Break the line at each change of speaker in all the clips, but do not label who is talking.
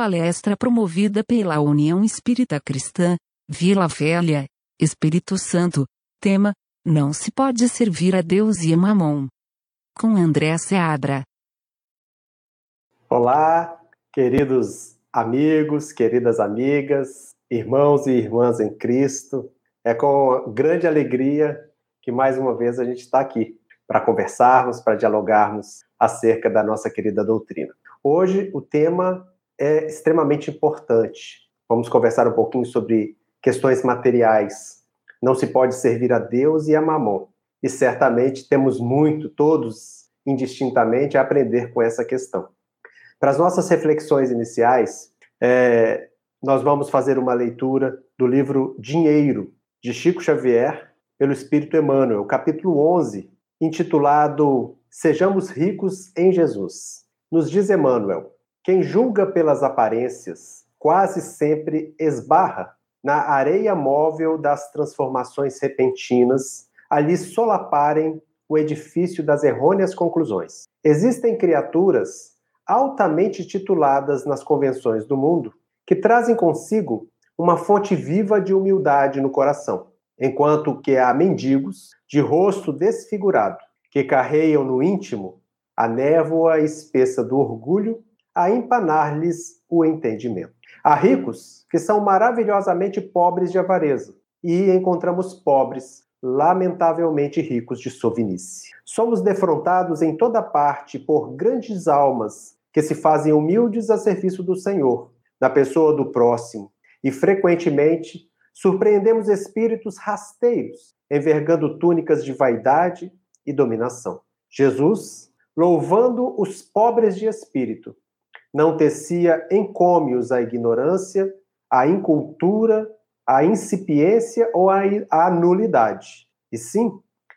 palestra promovida pela União Espírita Cristã, Vila Velha, Espírito Santo. Tema: Não se pode servir a Deus e a Mamon. Com André Seabra.
Olá, queridos amigos, queridas amigas, irmãos e irmãs em Cristo. É com grande alegria que mais uma vez a gente está aqui para conversarmos, para dialogarmos acerca da nossa querida doutrina. Hoje o tema é extremamente importante. Vamos conversar um pouquinho sobre questões materiais. Não se pode servir a Deus e a Mamon. E certamente temos muito, todos indistintamente, a aprender com essa questão. Para as nossas reflexões iniciais, é, nós vamos fazer uma leitura do livro Dinheiro, de Chico Xavier, pelo Espírito Emmanuel, capítulo 11, intitulado Sejamos ricos em Jesus. Nos diz Emmanuel: quem julga pelas aparências quase sempre esbarra na areia móvel das transformações repentinas, ali solaparem o edifício das errôneas conclusões. Existem criaturas altamente tituladas nas convenções do mundo que trazem consigo uma fonte viva de humildade no coração, enquanto que há mendigos de rosto desfigurado que carreiam no íntimo a névoa espessa do orgulho a empanar-lhes o entendimento. Há ricos que são maravilhosamente pobres de avareza, e encontramos pobres lamentavelmente ricos de sovinice. Somos defrontados em toda parte por grandes almas que se fazem humildes a serviço do Senhor, na pessoa do próximo, e frequentemente surpreendemos espíritos rasteiros, envergando túnicas de vaidade e dominação. Jesus, louvando os pobres de espírito, não tecia encômios à ignorância, à incultura, à incipiência ou à, nulidade. E sim,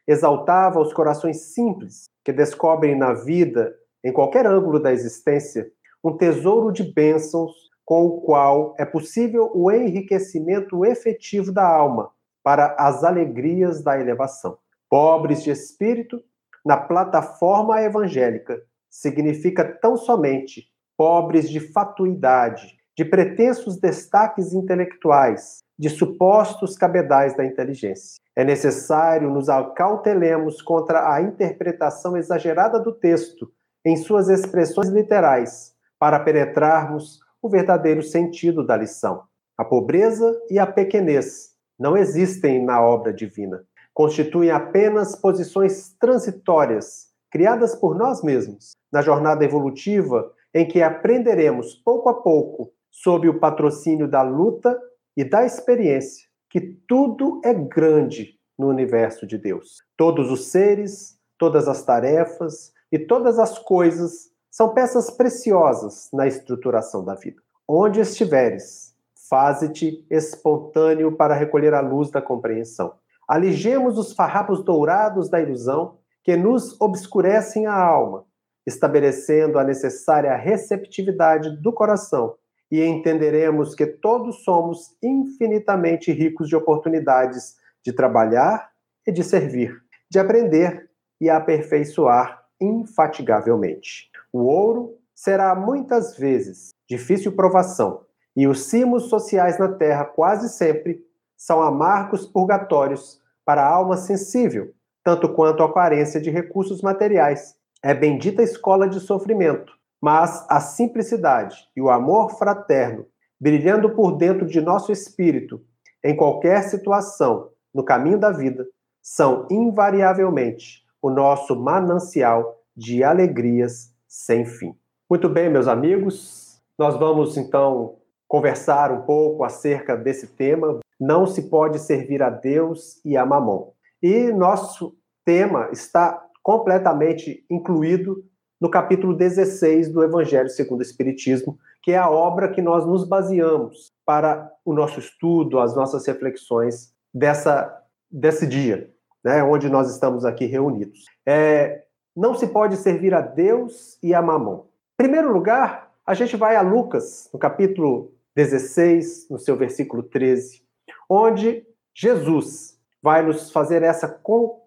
exaltava os corações simples, que descobrem na vida, em qualquer ângulo da existência, um tesouro de bênçãos com o qual é possível o enriquecimento efetivo da alma para as alegrias da elevação. Pobres de espírito, na plataforma evangélica, significa tão somente pobres de fatuidade, de pretensos destaques intelectuais, de supostos cabedais da inteligência. É necessário nos acautelemos contra a interpretação exagerada do texto em suas expressões literais, para penetrarmos o verdadeiro sentido da lição. A pobreza e a pequenez não existem na obra divina. Constituem apenas posições transitórias, criadas por nós mesmos, na jornada evolutiva em que aprenderemos pouco a pouco, sob o patrocínio da luta e da experiência, que tudo é grande no universo de Deus. Todos os seres, todas as tarefas e todas as coisas são peças preciosas na estruturação da vida. Onde estiveres, faze-te espontâneo para recolher a luz da compreensão. Aligemos os farrapos dourados da ilusão que nos obscurecem a alma estabelecendo a necessária receptividade do coração, e entenderemos que todos somos infinitamente ricos de oportunidades de trabalhar e de servir, de aprender e aperfeiçoar infatigavelmente. O ouro será muitas vezes difícil provação, e os cimos sociais na terra quase sempre são amargos purgatórios para a alma sensível, tanto quanto a carência de recursos materiais é bendita escola de sofrimento, mas a simplicidade e o amor fraterno, brilhando por dentro de nosso espírito, em qualquer situação, no caminho da vida, são invariavelmente o nosso manancial de alegrias sem fim. Muito bem, meus amigos, nós vamos então conversar um pouco acerca desse tema. Não se pode servir a Deus e a Mamon. E nosso tema está completamente incluído no capítulo 16 do Evangelho segundo o Espiritismo, que é a obra que nós nos baseamos para o nosso estudo, as nossas reflexões dessa, desse dia, né, onde nós estamos aqui reunidos. É, não se pode servir a Deus e a Mamon. Em primeiro lugar, a gente vai a Lucas, no capítulo 16, no seu versículo 13, onde Jesus vai nos fazer essa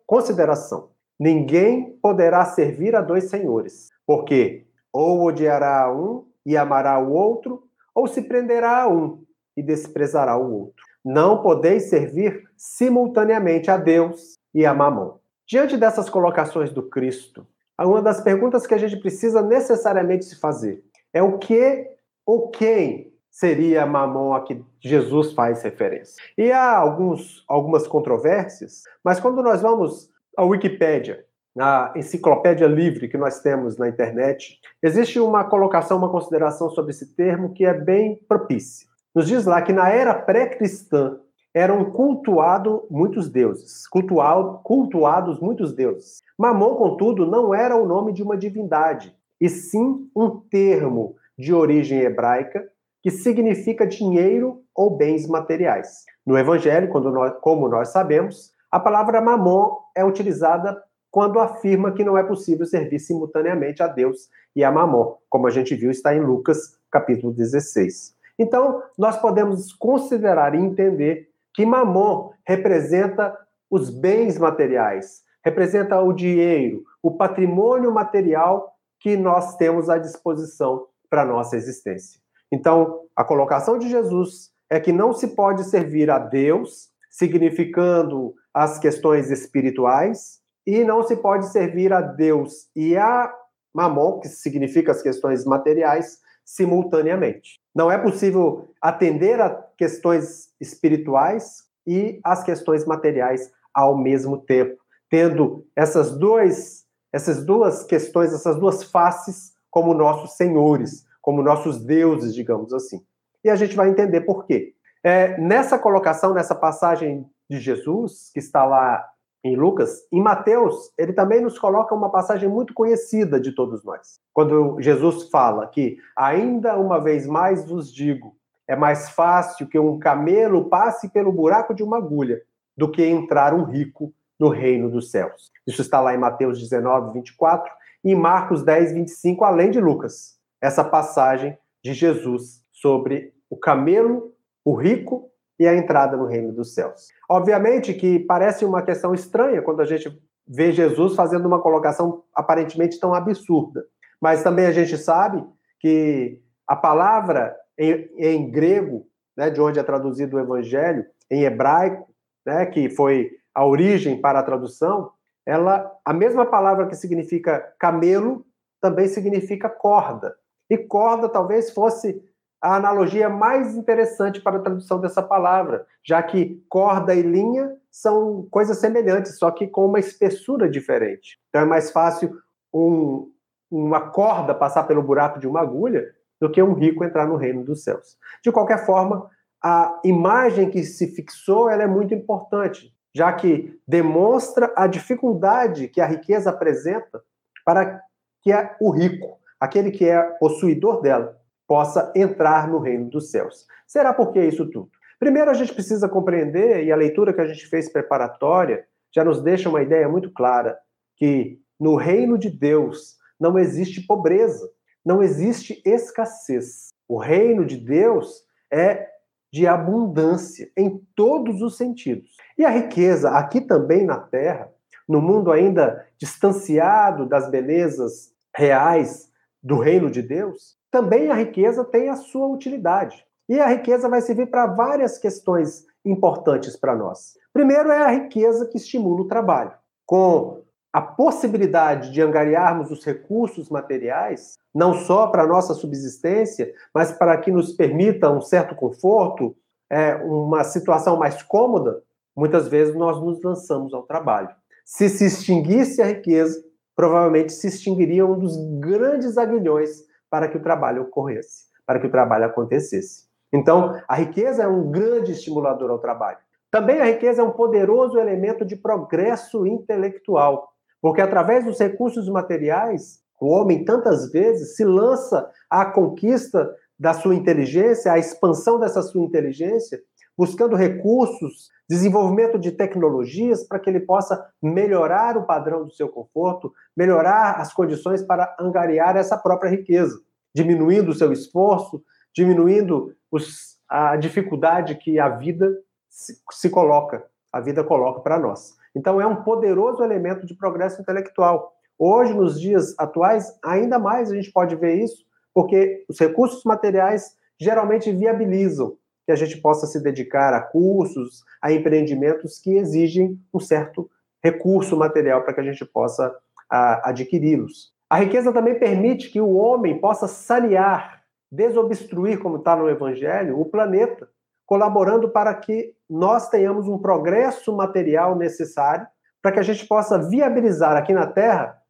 consideração. Ninguém poderá servir a dois senhores, porque ou odiará um e amará o outro, ou se prenderá a um e desprezará o outro. Não podeis servir simultaneamente a Deus e a Mamon. Diante dessas colocações do Cristo, uma das perguntas que a gente precisa necessariamente se fazer é o que ou quem seria Mamon a que Jesus faz referência. E há alguns, algumas controvérsias, mas quando nós vamos à Wikipédia, na enciclopédia livre que nós temos na internet, existe uma colocação, uma consideração sobre esse termo que é bem propícia. Nos diz lá que na era pré-cristã eram cultuados muitos deuses, cultuado, cultuados muitos deuses. Mamon, contudo, não era o nome de uma divindade, e sim um termo de origem hebraica que significa dinheiro ou bens materiais. No Evangelho, nós, como nós sabemos, a palavra mamon é utilizada quando afirma que não é possível servir simultaneamente a Deus e a mamon, como a gente viu está em Lucas capítulo 16. Então, nós podemos considerar e entender que mamon representa os bens materiais, representa o dinheiro, o patrimônio material que nós temos à disposição para nossa existência. Então, a colocação de Jesus é que não se pode servir a Deus, significando as questões espirituais, e não se pode servir a Deus e a Mamon, que significa as questões materiais, simultaneamente. Não é possível atender a questões espirituais e as questões materiais ao mesmo tempo, tendo essas duas, essas duas questões, essas duas faces como nossos senhores, como nossos deuses, digamos assim. E a gente vai entender por quê. É, nessa colocação, nessa passagem de Jesus, que está lá em Lucas, em Mateus, ele também nos coloca uma passagem muito conhecida de todos nós. Quando Jesus fala que, ainda uma vez mais vos digo, é mais fácil que um camelo passe pelo buraco de uma agulha do que entrar um rico no reino dos céus. Isso está lá em Mateus 19, 24 e em Marcos 10, 25, além de Lucas. Essa passagem de Jesus sobre o camelo, o rico e a entrada no reino dos céus. Obviamente que parece uma questão estranha quando a gente vê Jesus fazendo uma colocação aparentemente tão absurda. Mas também a gente sabe que a palavra em, em grego, né, de onde é traduzido o evangelho, em hebraico, né, que foi a origem para a tradução, ela, a mesma palavra que significa camelo também significa corda. E corda talvez fosse a analogia mais interessante para a tradução dessa palavra, já que corda e linha são coisas semelhantes, só que com uma espessura diferente. Então é mais fácil um, uma corda passar pelo buraco de uma agulha do que um rico entrar no reino dos céus. De qualquer forma, a imagem que se fixou ela é muito importante, já que demonstra a dificuldade que a riqueza apresenta para que o rico, aquele que é possuidor dela, possa entrar no reino dos céus. Será por que isso tudo? Primeiro, a gente precisa compreender, e a leitura que a gente fez preparatória já nos deixa uma ideia muito clara, que no reino de Deus não existe pobreza, não existe escassez. O reino de Deus é de abundância em todos os sentidos. E a riqueza, aqui também na terra, no mundo ainda distanciado das belezas reais do reino de Deus, também a riqueza tem a sua utilidade. E a riqueza vai servir para várias questões importantes para nós. Primeiro é a riqueza que estimula o trabalho. Com a possibilidade de angariarmos os recursos materiais, não só para a nossa subsistência, mas para que nos permita um certo conforto, é, uma situação mais cômoda, muitas vezes nós nos lançamos ao trabalho. Se se extinguisse a riqueza, provavelmente se extinguiria um dos grandes aguilhões para que o trabalho ocorresse, para que o trabalho acontecesse. Então, a riqueza é um grande estimulador ao trabalho. Também a riqueza é um poderoso elemento de progresso intelectual, porque através dos recursos materiais, o homem tantas vezes se lança à conquista da sua inteligência, à expansão dessa sua inteligência, buscando recursos, desenvolvimento de tecnologias para que ele possa melhorar o padrão do seu conforto, melhorar as condições para angariar essa própria riqueza, diminuindo o seu esforço, diminuindo os, a dificuldade que a vida se, se coloca, a vida coloca para nós. Então, é um poderoso elemento de progresso intelectual. Hoje, nos dias atuais, ainda mais a gente pode ver isso, porque os recursos materiais geralmente viabilizam que a gente possa se dedicar a cursos, a empreendimentos que exigem um certo recurso material para que a gente possa adquiri-los. A riqueza também permite que o homem possa sanear, desobstruir, como está no Evangelho, o planeta, colaborando para que nós tenhamos um progresso material necessário para que a gente possa viabilizar aqui na Terra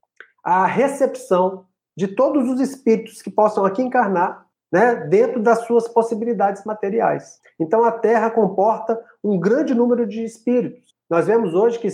a recepção de todos os espíritos que possam aqui encarnar né, dentro das suas possibilidades materiais. Então, a Terra comporta um grande número de espíritos. Nós vemos hoje que,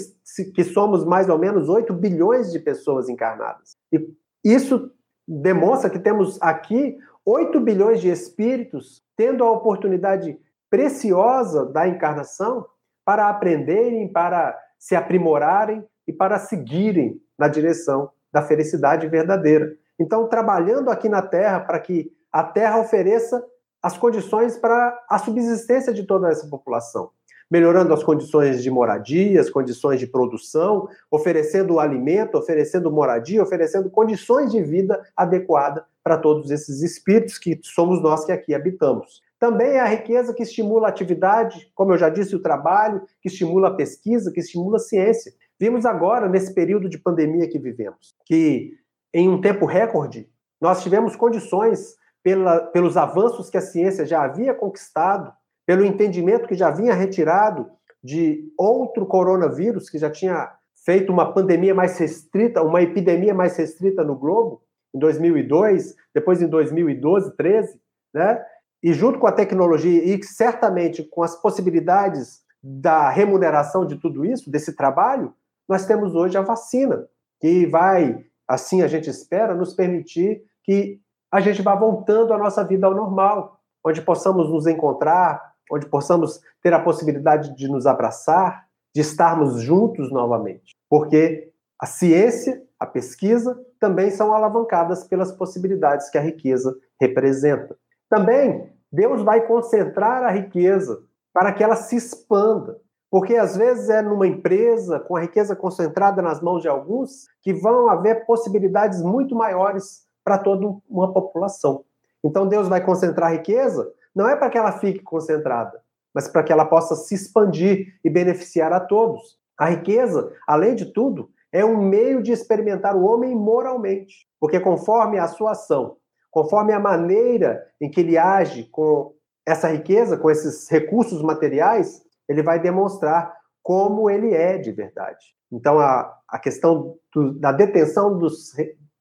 que somos mais ou menos 8 bilhões de pessoas encarnadas. E isso demonstra que temos aqui 8 bilhões de espíritos tendo a oportunidade preciosa da encarnação para aprenderem, para se aprimorarem e para seguirem na direção da felicidade verdadeira. Então, trabalhando aqui na Terra para que a Terra ofereça as condições para a subsistência de toda essa população, melhorando as condições de moradia, as condições de produção, oferecendo alimento, oferecendo moradia, oferecendo condições de vida adequada para todos esses espíritos que somos nós que aqui habitamos. Também é a riqueza que estimula a atividade, como eu já disse, o trabalho, que estimula a pesquisa, que estimula a ciência. Vimos agora, nesse período de pandemia que vivemos, que em um tempo recorde, nós tivemos condições pela, pelos avanços que a ciência já havia conquistado, pelo entendimento que já vinha retirado de outro coronavírus que já tinha feito uma pandemia mais restrita, uma epidemia mais restrita no globo, em 2002, depois em 2012, 13, né? E junto com a tecnologia e certamente com as possibilidades da remuneração de tudo isso, desse trabalho, nós temos hoje a vacina, que vai, assim a gente espera, nos permitir que a gente vá voltando a nossa vida ao normal, onde possamos nos encontrar, onde possamos ter a possibilidade de nos abraçar, de estarmos juntos novamente. Porque a ciência, a pesquisa, também são alavancadas pelas possibilidades que a riqueza representa. Também, Deus vai concentrar a riqueza para que ela se expanda. Porque às vezes é numa empresa com a riqueza concentrada nas mãos de alguns que vão haver possibilidades muito maiores para toda uma população. Então Deus vai concentrar a riqueza, não é para que ela fique concentrada, mas para que ela possa se expandir e beneficiar a todos. A riqueza, além de tudo, é um meio de experimentar o homem moralmente, porque conforme a sua ação, conforme a maneira em que ele age com essa riqueza, com esses recursos materiais, ele vai demonstrar como ele é de verdade. Então, a, a questão do, da detenção dos,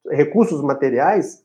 recursos materiais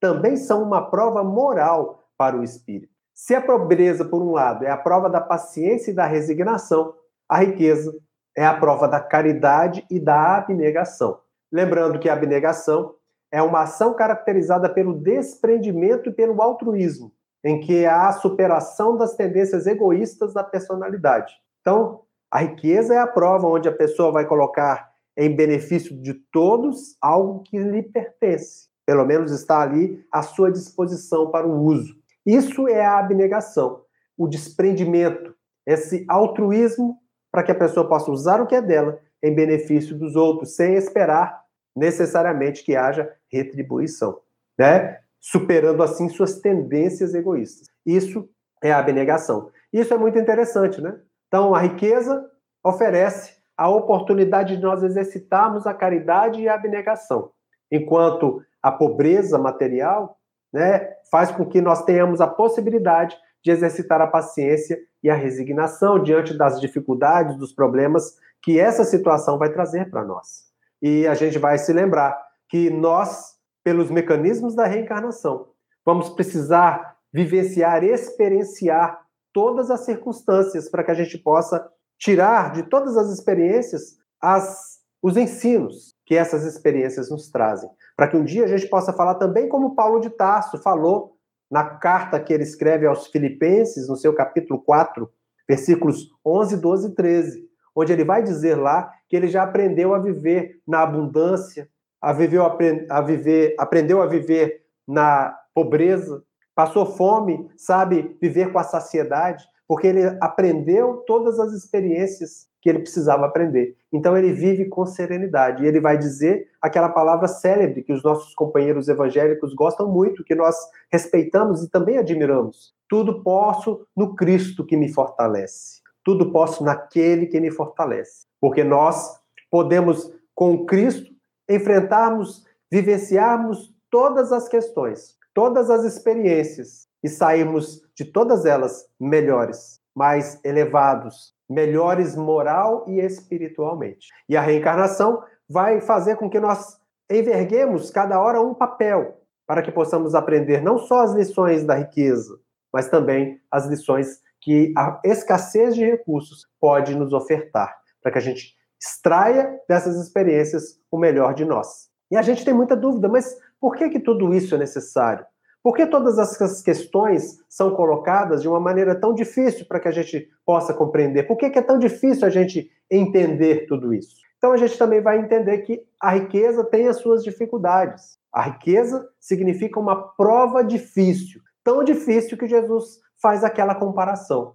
também são uma prova moral para o espírito. Se a pobreza, por um lado, é a prova da paciência e da resignação, a riqueza é a prova da caridade e da abnegação. Lembrando que a abnegação é uma ação caracterizada pelo desprendimento e pelo altruísmo, em que há a superação das tendências egoístas da personalidade. Então, a riqueza é a prova onde a pessoa vai colocar em benefício de todos algo que lhe pertence. Pelo menos está ali à sua disposição para o uso. Isso é a abnegação, o desprendimento, esse altruísmo para que a pessoa possa usar o que é dela em benefício dos outros, sem esperar necessariamente que haja retribuição, né? Superando assim suas tendências egoístas. Isso é a abnegação. Isso é muito interessante, né? Então, a riqueza oferece a oportunidade de nós exercitarmos a caridade e a abnegação, enquanto a pobreza material né, faz com que nós tenhamos a possibilidade de exercitar a paciência e a resignação diante das dificuldades, dos problemas que essa situação vai trazer para nós. E a gente vai se lembrar que nós, pelos mecanismos da reencarnação, vamos precisar vivenciar, experienciar todas as circunstâncias para que a gente possa tirar de todas as experiências as, os ensinos que essas experiências nos trazem, para que um dia a gente possa falar também como Paulo de Tarso falou na carta que ele escreve aos Filipenses, no seu capítulo 4, versículos 11, 12 e 13, onde ele vai dizer lá que ele já aprendeu a viver na abundância, a viver, a viver, aprendeu a viver na pobreza, passou fome, sabe viver com a saciedade, porque ele aprendeu todas as experiências que ele precisava aprender. Então ele vive com serenidade. E ele vai dizer aquela palavra célebre que os nossos companheiros evangélicos gostam muito, que nós respeitamos e também admiramos. Tudo posso no Cristo que me fortalece. Tudo posso naquele que me fortalece. Porque nós podemos, com Cristo, enfrentarmos, vivenciarmos todas as questões, todas as experiências e sairmos de todas elas melhores, mais elevados, melhores moral e espiritualmente. E a reencarnação vai fazer com que nós enverguemos cada hora um papel para que possamos aprender não só as lições da riqueza, mas também as lições que a escassez de recursos pode nos ofertar, para que a gente extraia dessas experiências o melhor de nós. E a gente tem muita dúvida, mas por que que tudo isso é necessário? Por que todas essas questões são colocadas de uma maneira tão difícil para que a gente possa compreender? Por que, é tão difícil a gente entender tudo isso? Então a gente também vai entender que a riqueza tem as suas dificuldades. A riqueza significa uma prova difícil, tão difícil que Jesus faz aquela comparação,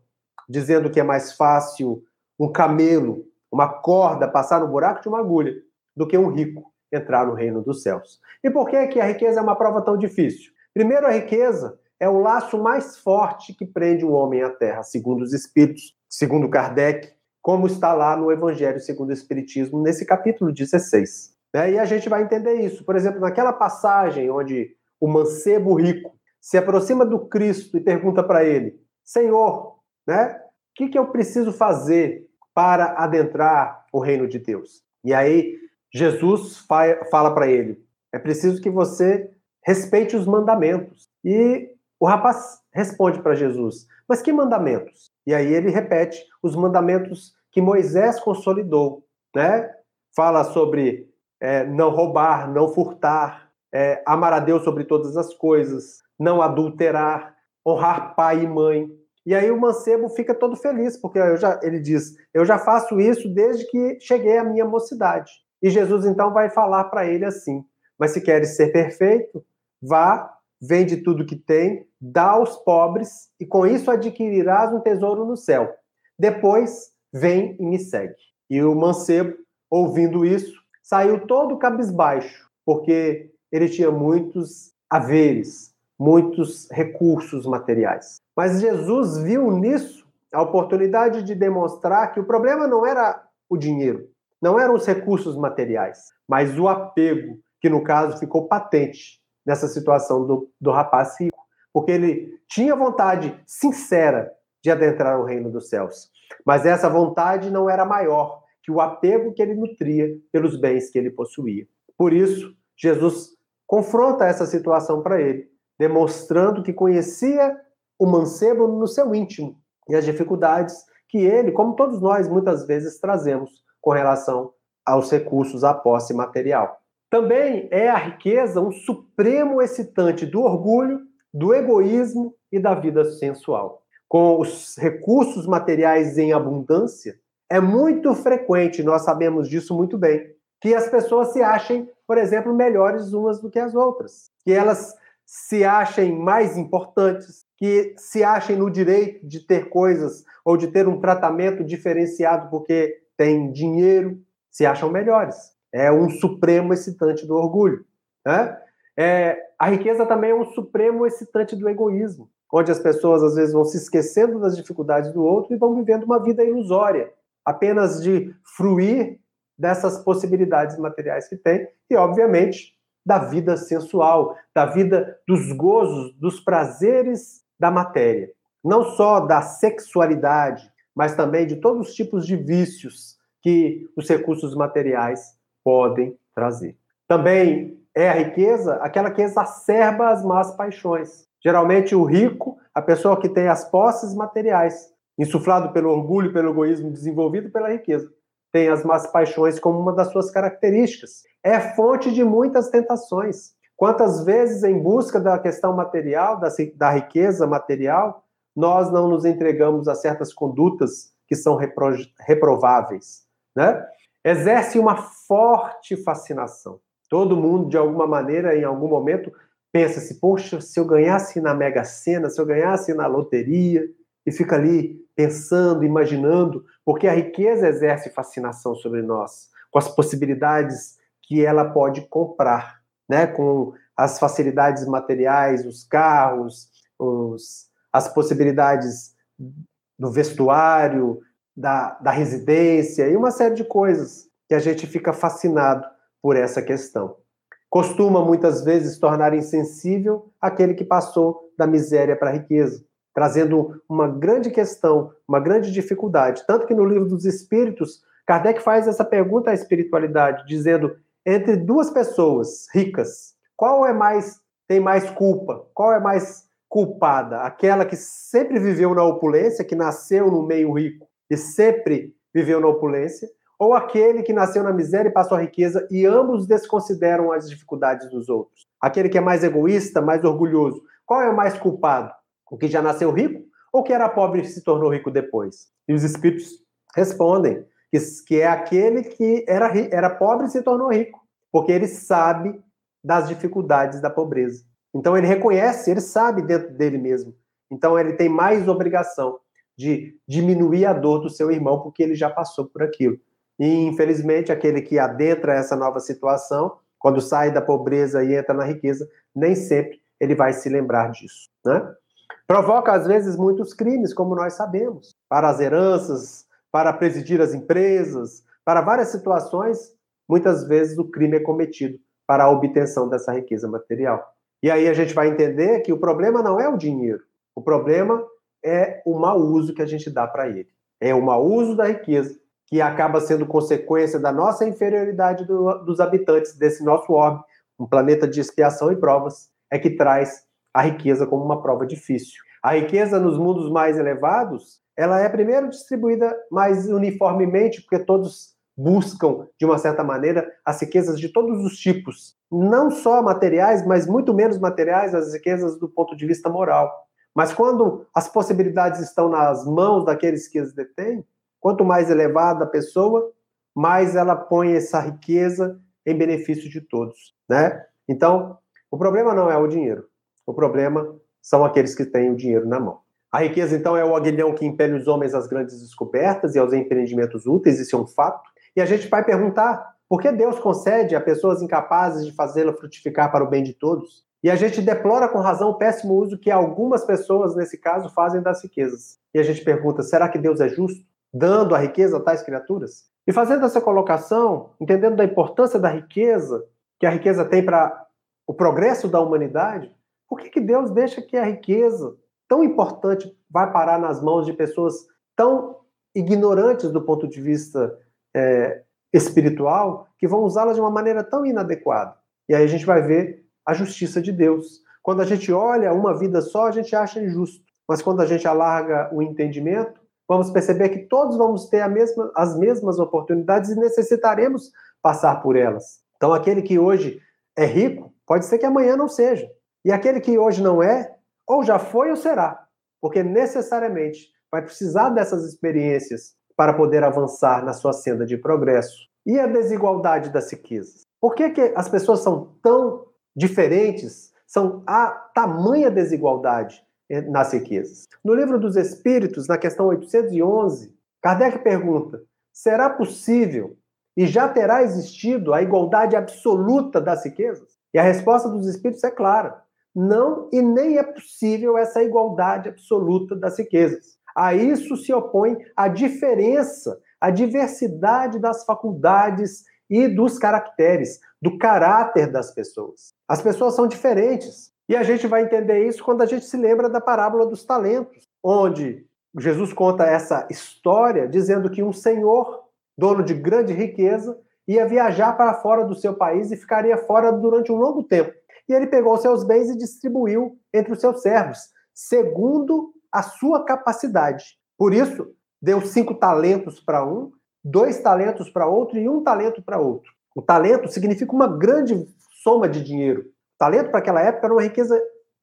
dizendo que é mais fácil um camelo, uma corda passar no buraco de uma agulha, do que um rico entrar no reino dos céus. E por que, que a riqueza é uma prova tão difícil? Primeiro, a riqueza é o laço mais forte que prende o homem à terra, segundo os Espíritos, segundo Kardec, como está lá no Evangelho segundo o Espiritismo, nesse capítulo 16. Né? E a gente vai entender isso. Por exemplo, naquela passagem onde o mancebo rico se aproxima do Cristo e pergunta para ele: Senhor, né, o que, que eu preciso fazer para adentrar o reino de Deus? E aí Jesus fala para ele: é preciso que você respeite os mandamentos. E o rapaz responde para Jesus: Mas que mandamentos? E aí ele repete os mandamentos que Moisés consolidou, né? Fala sobre é, não roubar, não furtar, é, amar a Deus sobre todas as coisas, não adulterar, honrar pai e mãe. E aí o mancebo fica todo feliz, porque já, ele diz: Eu já faço isso desde que cheguei à minha mocidade. E Jesus então vai falar para ele assim: Mas se queres ser perfeito, Vá, vende tudo que tem, dá aos pobres, e com isso adquirirás um tesouro no céu. Depois, vem e me segue. E o mancebo, ouvindo isso, saiu todo cabisbaixo, porque ele tinha muitos haveres, muitos recursos materiais. Mas Jesus viu nisso a oportunidade de demonstrar que o problema não era o dinheiro, não eram os recursos materiais, mas o apego, que no caso ficou patente nessa situação do, do rapaz rico, porque ele tinha vontade sincera de adentrar o reino dos céus, mas essa vontade não era maior que o apego que ele nutria pelos bens que ele possuía. Por isso, Jesus confronta essa situação para ele, demonstrando que conhecia o mancebo no seu íntimo e as dificuldades que ele, como todos nós, muitas vezes trazemos com relação aos recursos, à posse material. Também é a riqueza um supremo excitante do orgulho, do egoísmo e da vida sensual. Com os recursos materiais em abundância, é muito frequente, nós sabemos disso muito bem, que as pessoas se achem, por exemplo, melhores umas do que as outras, que elas se achem mais importantes, que se achem no direito de ter coisas ou de ter um tratamento diferenciado porque tem dinheiro, se acham melhores é um supremo excitante do orgulho. Né? É, a riqueza também é um supremo excitante do egoísmo, onde as pessoas às vezes vão se esquecendo das dificuldades do outro e vão vivendo uma vida ilusória, apenas de fruir dessas possibilidades materiais que tem e, obviamente, da vida sensual, da vida dos gozos, dos prazeres da matéria. Não só da sexualidade, mas também de todos os tipos de vícios que os recursos materiais podem trazer. Também é a riqueza aquela que exacerba as más paixões. Geralmente, o rico, a pessoa que tem as posses materiais, insuflado pelo orgulho, pelo egoísmo, desenvolvido pela riqueza, tem as más paixões como uma das suas características. É fonte de muitas tentações. Quantas vezes, em busca da questão material, da, riqueza material, nós não nos entregamos a certas condutas que são repro, reprováveis, né? Exerce uma forte fascinação. Todo mundo, de alguma maneira, em algum momento, pensa-se, poxa, se eu ganhasse na Mega Sena, se eu ganhasse na loteria, e fica ali pensando, imaginando, porque a riqueza exerce fascinação sobre nós, com as possibilidades que ela pode comprar, né? com as facilidades materiais, os carros, os, as possibilidades do vestuário, da, da residência e uma série de coisas que a gente fica fascinado por essa questão. Costuma muitas vezes tornar insensível aquele que passou da miséria para a riqueza, trazendo uma grande questão, uma grande dificuldade. Tanto que no livro dos Espíritos, Kardec faz essa pergunta à espiritualidade, dizendo: entre duas pessoas ricas, qual é mais tem mais culpa? Qual é mais culpada? Aquela que sempre viveu na opulência, que nasceu no meio rico e sempre viveu na opulência, ou aquele que nasceu na miséria e passou a riqueza e ambos desconsideram as dificuldades dos outros? Aquele que é mais egoísta, mais orgulhoso, qual é o mais culpado? O que já nasceu rico ou que era pobre e se tornou rico depois? E os espíritos respondem que, que é aquele que era, era pobre e se tornou rico, porque ele sabe das dificuldades da pobreza. Então ele reconhece, ele sabe dentro dele mesmo. Então ele tem mais obrigação de diminuir a dor do seu irmão, porque ele já passou por aquilo. E infelizmente aquele que adentra essa nova situação, quando sai da pobreza e entra na riqueza, nem sempre ele vai se lembrar disso, né? Provoca às vezes muitos crimes, como nós sabemos, para as heranças, para presidir as empresas, para várias situações, muitas vezes o crime é cometido para a obtenção dessa riqueza material. E aí a gente vai entender que o problema não é o dinheiro, o problema é o mau uso que a gente dá para ele. É o mau uso da riqueza, que acaba sendo consequência da nossa inferioridade do, dos habitantes desse nosso orbe, um planeta de expiação e provas, é que traz a riqueza como uma prova difícil. A riqueza nos mundos mais elevados, ela é primeiro distribuída mais uniformemente, porque todos buscam, de uma certa maneira, as riquezas de todos os tipos, não só materiais, mas muito menos materiais, as riquezas do ponto de vista moral. Mas quando as possibilidades estão nas mãos daqueles que as detêm, quanto mais elevada a pessoa, mais ela põe essa riqueza em benefício de todos, né? Então, o problema não é o dinheiro. O problema são aqueles que têm o dinheiro na mão. A riqueza, então, é o aguilhão que impele os homens às grandes descobertas e aos empreendimentos úteis, isso é um fato. E a gente vai perguntar por que Deus concede a pessoas incapazes de fazê-la frutificar para o bem de todos? E a gente deplora com razão o péssimo uso que algumas pessoas, nesse caso, fazem das riquezas. E a gente pergunta: será que Deus é justo, dando a riqueza a tais criaturas? E fazendo essa colocação, entendendo da importância da riqueza, que a riqueza tem para o progresso da humanidade, por que, que Deus deixa que a riqueza tão importante vai parar nas mãos de pessoas tão ignorantes do ponto de vista é, espiritual que vão usá-la de uma maneira tão inadequada. E aí a gente vai ver a justiça de Deus. Quando a gente olha uma vida só, a gente acha injusto. Mas quando a gente alarga o entendimento, vamos perceber que todos vamos ter mesma, as mesmas oportunidades e necessitaremos passar por elas. Então, aquele que hoje é rico, pode ser que amanhã não seja. E aquele que hoje não é, ou já foi ou será. Porque necessariamente vai precisar dessas experiências para poder avançar na sua senda de progresso. E a desigualdade das riquezas? Por que, que as pessoas são tão diferentes? São a tamanha desigualdade eh, nas riquezas. No livro dos Espíritos, na questão 811, Kardec pergunta: será possível e já terá existido a igualdade absoluta das riquezas? E a resposta dos Espíritos é clara: não e nem é possível essa igualdade absoluta das riquezas. A isso se opõe a diferença, a diversidade das faculdades e dos caracteres, do caráter das pessoas. As pessoas são diferentes. E a gente vai entender isso quando a gente se lembra da parábola dos talentos, onde Jesus conta essa história dizendo que um senhor, dono de grande riqueza, ia viajar para fora do seu país e ficaria fora durante um longo tempo. E ele pegou seus bens e distribuiu entre os seus servos, segundo a sua capacidade. Por isso, deu cinco talentos para um, dois talentos para outro e um talento para outro. O talento significa uma grande soma de dinheiro. O talento para aquela época era uma riqueza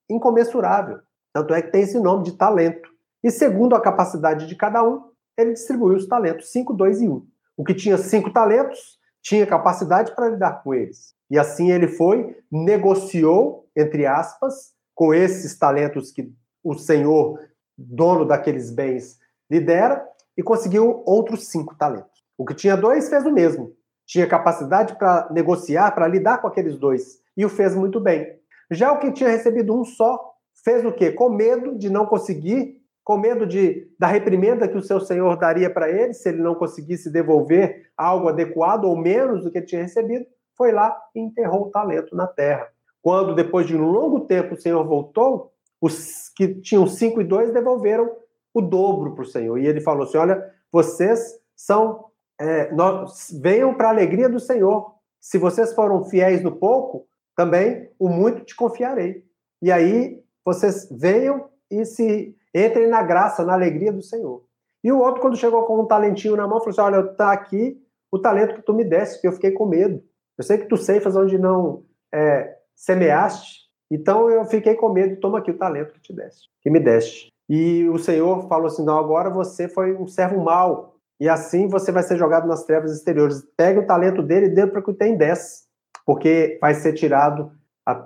incomensurável. Tanto é que tem esse nome de talento. E segundo a capacidade de cada um, ele distribuiu os talentos, cinco, dois e um. O que tinha cinco talentos tinha capacidade para lidar com eles. E assim ele foi, negociou, entre aspas, com esses talentos que o Senhor dono daqueles bens lidera e conseguiu outros cinco talentos. O que tinha dois fez o mesmo. Tinha capacidade para negociar, para lidar com aqueles dois. E o fez muito bem. Já o que tinha recebido um só, fez o quê? Com medo de não conseguir, com medo de, da reprimenda que o seu senhor daria para ele, se ele não conseguisse devolver algo adequado ou menos do que tinha recebido, foi lá e enterrou o talento na terra. Quando, depois de um longo tempo, o senhor voltou, os que tinham cinco e dois devolveram o dobro para o senhor. E ele falou assim: Olha, vocês são. É, nós, venham para a alegria do Senhor. Se vocês foram fiéis no pouco, também o muito te confiarei. E aí vocês venham e se entrem na graça, na alegria do Senhor. E o outro, quando chegou com um talentinho na mão, falou assim: Olha, está aqui o talento que tu me deste, que eu fiquei com medo. Eu sei que tu ceifas onde não é, semeaste, então eu fiquei com medo. Toma aqui o talento que te deste, que me deste. E o Senhor falou assim: Não, agora você foi um servo mau. E assim você vai ser jogado nas trevas exteriores. Pega o talento dele e dê para que tem dez. Porque vai ser tirado.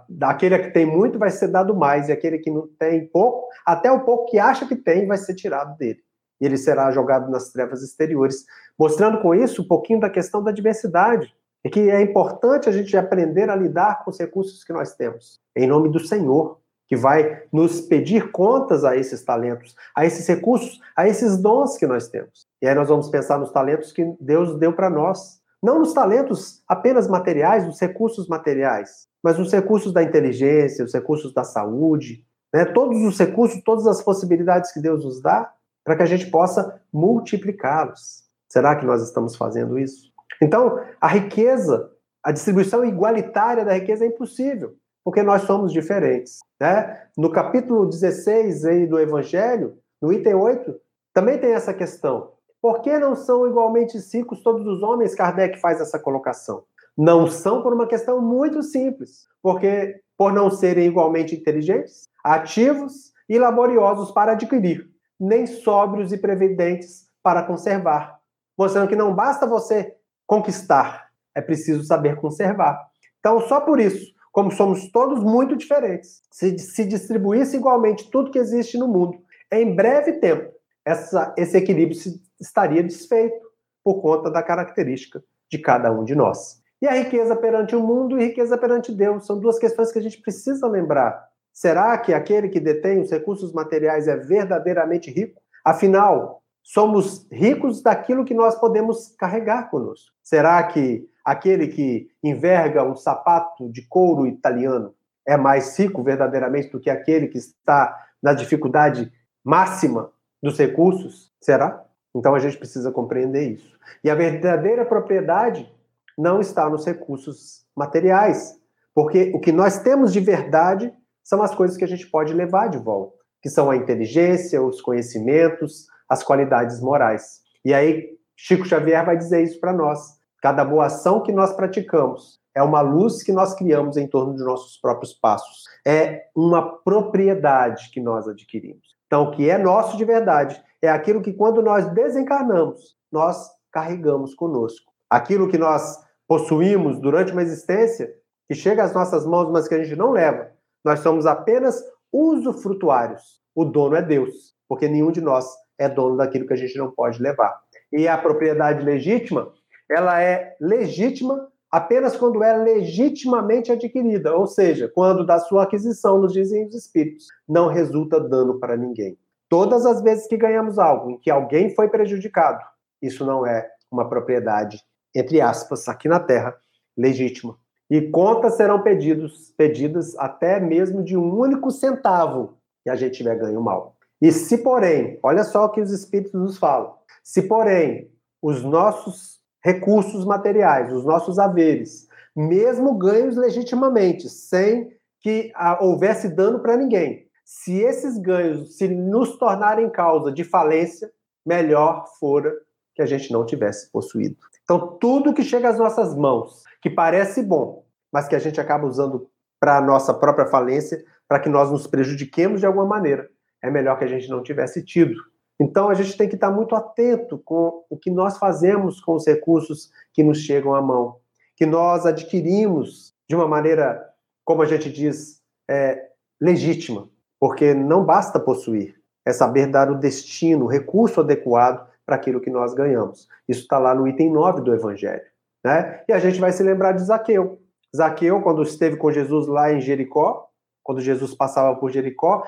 daquele que tem muito vai ser dado mais. E aquele que não tem pouco, até o pouco que acha que tem, vai ser tirado dele. E ele será jogado nas trevas exteriores. Mostrando com isso um pouquinho da questão da diversidade. E que é importante a gente aprender a lidar com os recursos que nós temos. Em nome do Senhor que vai nos pedir contas a esses talentos, a esses recursos, a esses dons que nós temos. E aí nós vamos pensar nos talentos que Deus deu para nós. Não nos talentos apenas materiais, nos recursos materiais, mas nos recursos da inteligência, os recursos da saúde, né? todos os recursos, todas as possibilidades que Deus nos dá, para que a gente possa multiplicá-los. Será que nós estamos fazendo isso? Então, a riqueza, a distribuição igualitária da riqueza é impossível porque nós somos diferentes. Né? No capítulo 16 aí do Evangelho, no item 8, também tem essa questão. Por que não são igualmente ricos todos os homens? Kardec faz essa colocação. Não são por uma questão muito simples, porque por não serem igualmente inteligentes, ativos e laboriosos para adquirir, nem sóbrios e previdentes para conservar. Mostrando que não basta você conquistar, é preciso saber conservar. Então, só por isso, como somos todos muito diferentes, se, se distribuísse igualmente tudo que existe no mundo, em breve tempo, essa, esse equilíbrio se, estaria desfeito por conta da característica de cada um de nós. E a riqueza perante o mundo e riqueza perante Deus são duas questões que a gente precisa lembrar. Será que aquele que detém os recursos materiais é verdadeiramente rico? Afinal, somos ricos daquilo que nós podemos carregar conosco. Será que aquele que enverga um sapato de couro italiano é mais rico verdadeiramente do que aquele que está na dificuldade máxima dos recursos? Será? Então a gente precisa compreender isso. E a verdadeira propriedade não está nos recursos materiais, porque o que nós temos de verdade são as coisas que a gente pode levar de volta, que são a inteligência, os conhecimentos, as qualidades morais. E aí Chico Xavier vai dizer isso para nós. Cada boa ação que nós praticamos é uma luz que nós criamos em torno de nossos próprios passos. É uma propriedade que nós adquirimos. Então, o que é nosso de verdade é aquilo que, quando nós desencarnamos, nós carregamos conosco. Aquilo que nós possuímos durante uma existência, que chega às nossas mãos, mas que a gente não leva, nós somos apenas usufrutuários. O dono é Deus, porque nenhum de nós é dono daquilo que a gente não pode levar. E a propriedade legítima ela é legítima apenas quando é legitimamente adquirida, ou seja, quando da sua aquisição, nos dizem os espíritos, não resulta dano para ninguém. Todas as vezes que ganhamos algo em que alguém foi prejudicado, isso não é uma propriedade, entre aspas, aqui na Terra, legítima. E contas serão pedidos, pedidas até mesmo de um único centavo que a gente tiver ganho mal. E se, porém, olha só o que os espíritos nos falam, se, porém, os nossos recursos materiais, os nossos haveres, mesmo ganhos legitimamente, sem que houvesse dano para ninguém. Se esses ganhos se nos tornarem causa de falência, melhor fora que a gente não tivesse possuído. Então, tudo que chega às nossas mãos, que parece bom, mas que a gente acaba usando para a nossa própria falência, para que nós nos prejudiquemos de alguma maneira, é melhor que a gente não tivesse tido. Então, a gente tem que estar muito atento com o que nós fazemos com os recursos que nos chegam à mão, que nós adquirimos de uma maneira, como a gente diz, é, legítima, porque não basta possuir, é saber dar o destino, o recurso adequado para aquilo que nós ganhamos. Isso está lá no item 9 do Evangelho. Né? E a gente vai se lembrar de Zaqueu. Zaqueu, quando esteve com Jesus lá em Jericó, quando Jesus passava por Jericó,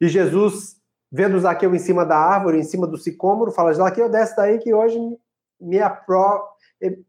e Jesus, vendo Zaqueu em cima da árvore, em cima do sicômoro, fala: Zaqueu, desce daí que hoje me apro...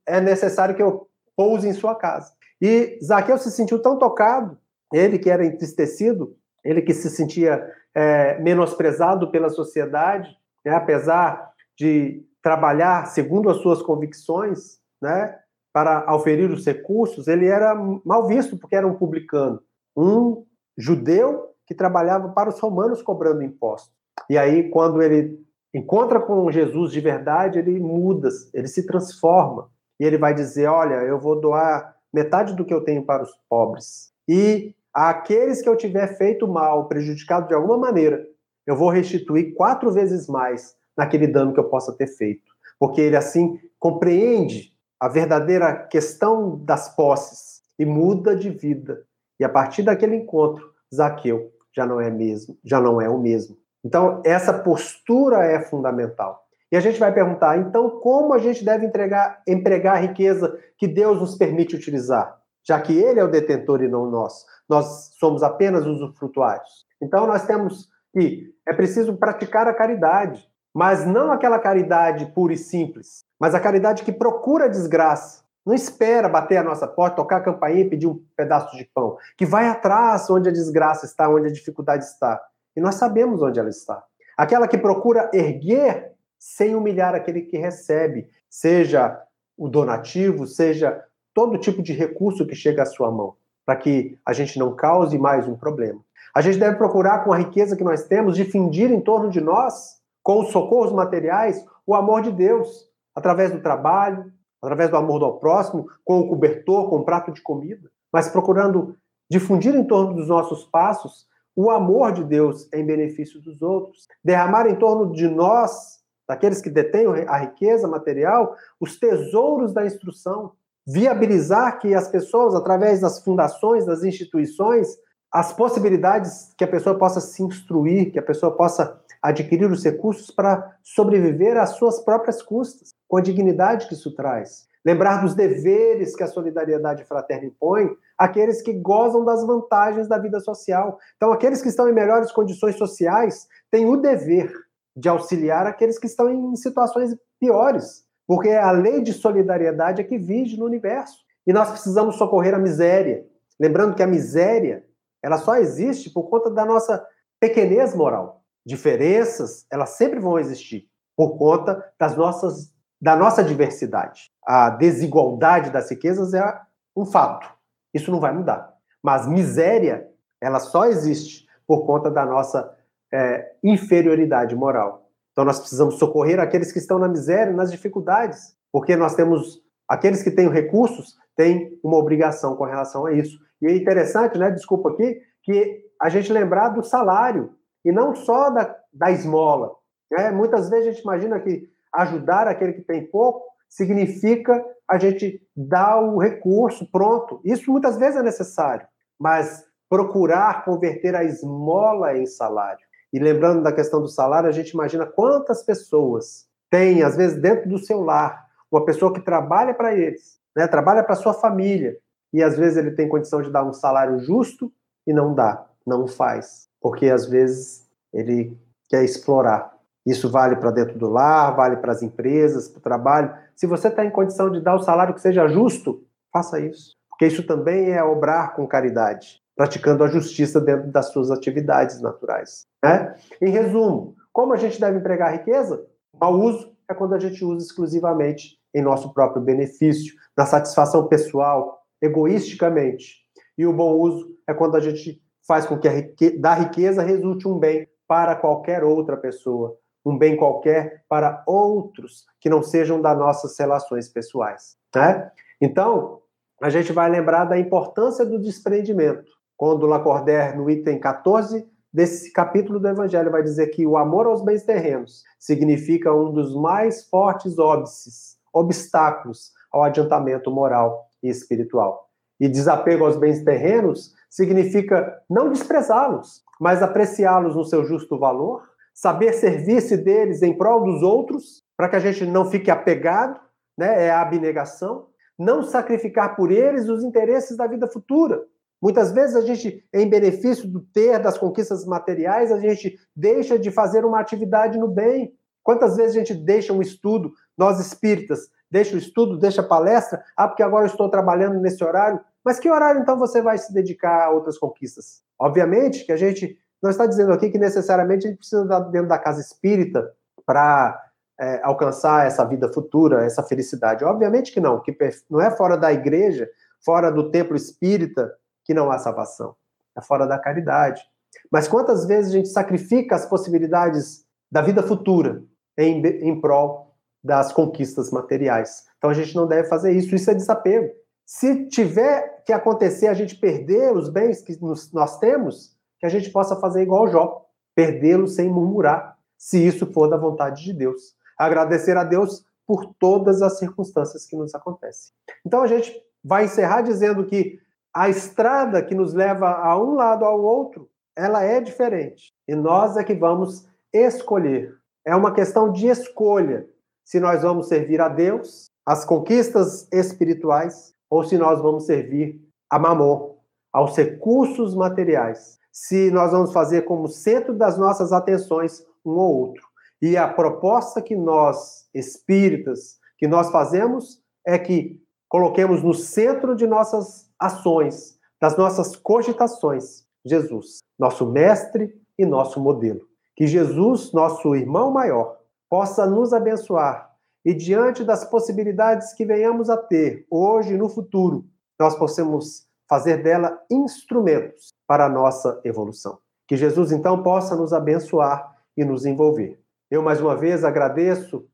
é necessário que eu pouse em sua casa. E Zaqueu se sentiu tão tocado, ele que era entristecido, ele que se sentia é, menosprezado pela sociedade, né, apesar de trabalhar segundo as suas convicções, né, para auferir os recursos, ele era mal visto porque era um publicano, um judeu que trabalhava para os romanos cobrando impostos. E aí, quando ele encontra com Jesus de verdade, ele muda, ele se transforma. E ele vai dizer: Olha, eu vou doar metade do que eu tenho para os pobres. E aqueles que eu tiver feito mal, prejudicado de alguma maneira, eu vou restituir quatro vezes mais naquele dano que eu possa ter feito. Porque ele assim compreende a verdadeira questão das posses e muda de vida. E a partir daquele encontro, Zaqueu já não é mesmo, já não é o mesmo. Então, essa postura é fundamental. E a gente vai perguntar, então, como a gente deve entregar, empregar a riqueza que Deus nos permite utilizar? Já que Ele é o detentor e não nós. Nós somos apenas usufrutuários. Então, nós temos que é preciso praticar a caridade, mas não aquela caridade pura e simples, mas a caridade que procura desgraça. Não espera bater a nossa porta, tocar a campainha e pedir um pedaço de pão. Que vai atrás onde a desgraça está, onde a dificuldade está. E nós sabemos onde ela está. Aquela que procura erguer sem humilhar aquele que recebe, seja o donativo, seja todo tipo de recurso que chega à sua mão, para que a gente não cause mais um problema. A gente deve procurar, com a riqueza que nós temos, difundir em torno de nós, com os socorros materiais, o amor de Deus, através do trabalho, através do amor do próximo, com o cobertor, com o prato de comida, mas procurando difundir em torno dos nossos passos o amor de Deus em benefício dos outros, derramar em torno de nós, daqueles que detêm a riqueza material, os tesouros da instrução, viabilizar que as pessoas, através das fundações, das instituições, as possibilidades que a pessoa possa se instruir, que a pessoa possa adquirir os recursos para sobreviver às suas próprias custas, com a dignidade que isso traz. Lembrar dos deveres que a solidariedade fraterna impõe àqueles que gozam das vantagens da vida social. Então, aqueles que estão em melhores condições sociais têm o dever de auxiliar aqueles que estão em situações piores, porque é a lei de solidariedade é que vige no universo. E nós precisamos socorrer a miséria. Lembrando que a miséria, ela só existe por conta da nossa pequenez moral. Diferenças, elas sempre vão existir por conta das nossas, da nossa diversidade. A desigualdade das riquezas é um fato. Isso não vai mudar. Mas miséria, ela só existe por conta da nossa é, inferioridade moral. Então nós precisamos socorrer aqueles que estão na miséria, nas dificuldades, porque nós temos aqueles que têm recursos têm uma obrigação com relação a isso. E é interessante, né? Desculpa aqui, que a gente lembrar do salário e não só da, da esmola. Né? Muitas vezes a gente imagina que ajudar aquele que tem pouco significa a gente dar o recurso pronto. Isso muitas vezes é necessário, mas procurar converter a esmola em salário. E lembrando da questão do salário, a gente imagina quantas pessoas têm, às vezes, dentro do seu lar, uma pessoa que trabalha para eles, né? trabalha para sua família, e às vezes ele tem condição de dar um salário justo e não dá, não faz porque às vezes ele quer explorar. Isso vale para dentro do lar, vale para as empresas, para o trabalho. Se você está em condição de dar o salário que seja justo, faça isso. Porque isso também é obrar com caridade, praticando a justiça dentro das suas atividades naturais. Né? Em resumo, como a gente deve empregar a riqueza? O mau uso é quando a gente usa exclusivamente em nosso próprio benefício, na satisfação pessoal, egoisticamente. E o bom uso é quando a gente faz com que a riqueza, da riqueza resulte um bem para qualquer outra pessoa, um bem qualquer para outros que não sejam das nossas relações pessoais. Né? Então, a gente vai lembrar da importância do desprendimento. Quando Lacordaire, no item 14 desse capítulo do Evangelho, vai dizer que o amor aos bens terrenos significa um dos mais fortes óbices, obstáculos ao adiantamento moral e espiritual. E desapego aos bens terrenos significa não desprezá-los, mas apreciá-los no seu justo valor, saber servir-se deles em prol dos outros, para que a gente não fique apegado, né? É a abnegação. Não sacrificar por eles os interesses da vida futura. Muitas vezes a gente, em benefício do ter, das conquistas materiais, a gente deixa de fazer uma atividade no bem. Quantas vezes a gente deixa um estudo, nós espíritas, deixa o estudo, deixa a palestra, ah, porque agora eu estou trabalhando nesse horário. Mas que horário então você vai se dedicar a outras conquistas? Obviamente que a gente não está dizendo aqui que necessariamente a gente precisa estar dentro da casa espírita para é, alcançar essa vida futura, essa felicidade. Obviamente que não, que não é fora da igreja, fora do templo espírita que não há salvação. É fora da caridade. Mas quantas vezes a gente sacrifica as possibilidades da vida futura em, em prol das conquistas materiais? Então a gente não deve fazer isso. Isso é desapego. Se tiver que acontecer a gente perder os bens que nos, nós temos, que a gente possa fazer igual Jó, perdê-los sem murmurar, se isso for da vontade de Deus. Agradecer a Deus por todas as circunstâncias que nos acontecem. Então a gente vai encerrar dizendo que a estrada que nos leva a um lado ao outro, ela é diferente. E nós é que vamos escolher. É uma questão de escolha se nós vamos servir a Deus, as conquistas espirituais, ou se nós vamos servir a Mamon, aos recursos materiais se nós vamos fazer como centro das nossas atenções um ou outro. E a proposta que nós, espíritas, que nós fazemos é que coloquemos no centro de nossas ações, das nossas cogitações, Jesus, nosso mestre e nosso modelo. Que Jesus, nosso irmão maior, possa nos abençoar e diante das possibilidades que venhamos a ter hoje e no futuro, nós possamos fazer dela instrumentos para a nossa evolução. Que Jesus, então, possa nos abençoar e nos envolver. Eu, mais uma vez, agradeço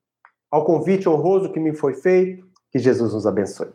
ao convite honroso que me foi feito. Que Jesus nos abençoe.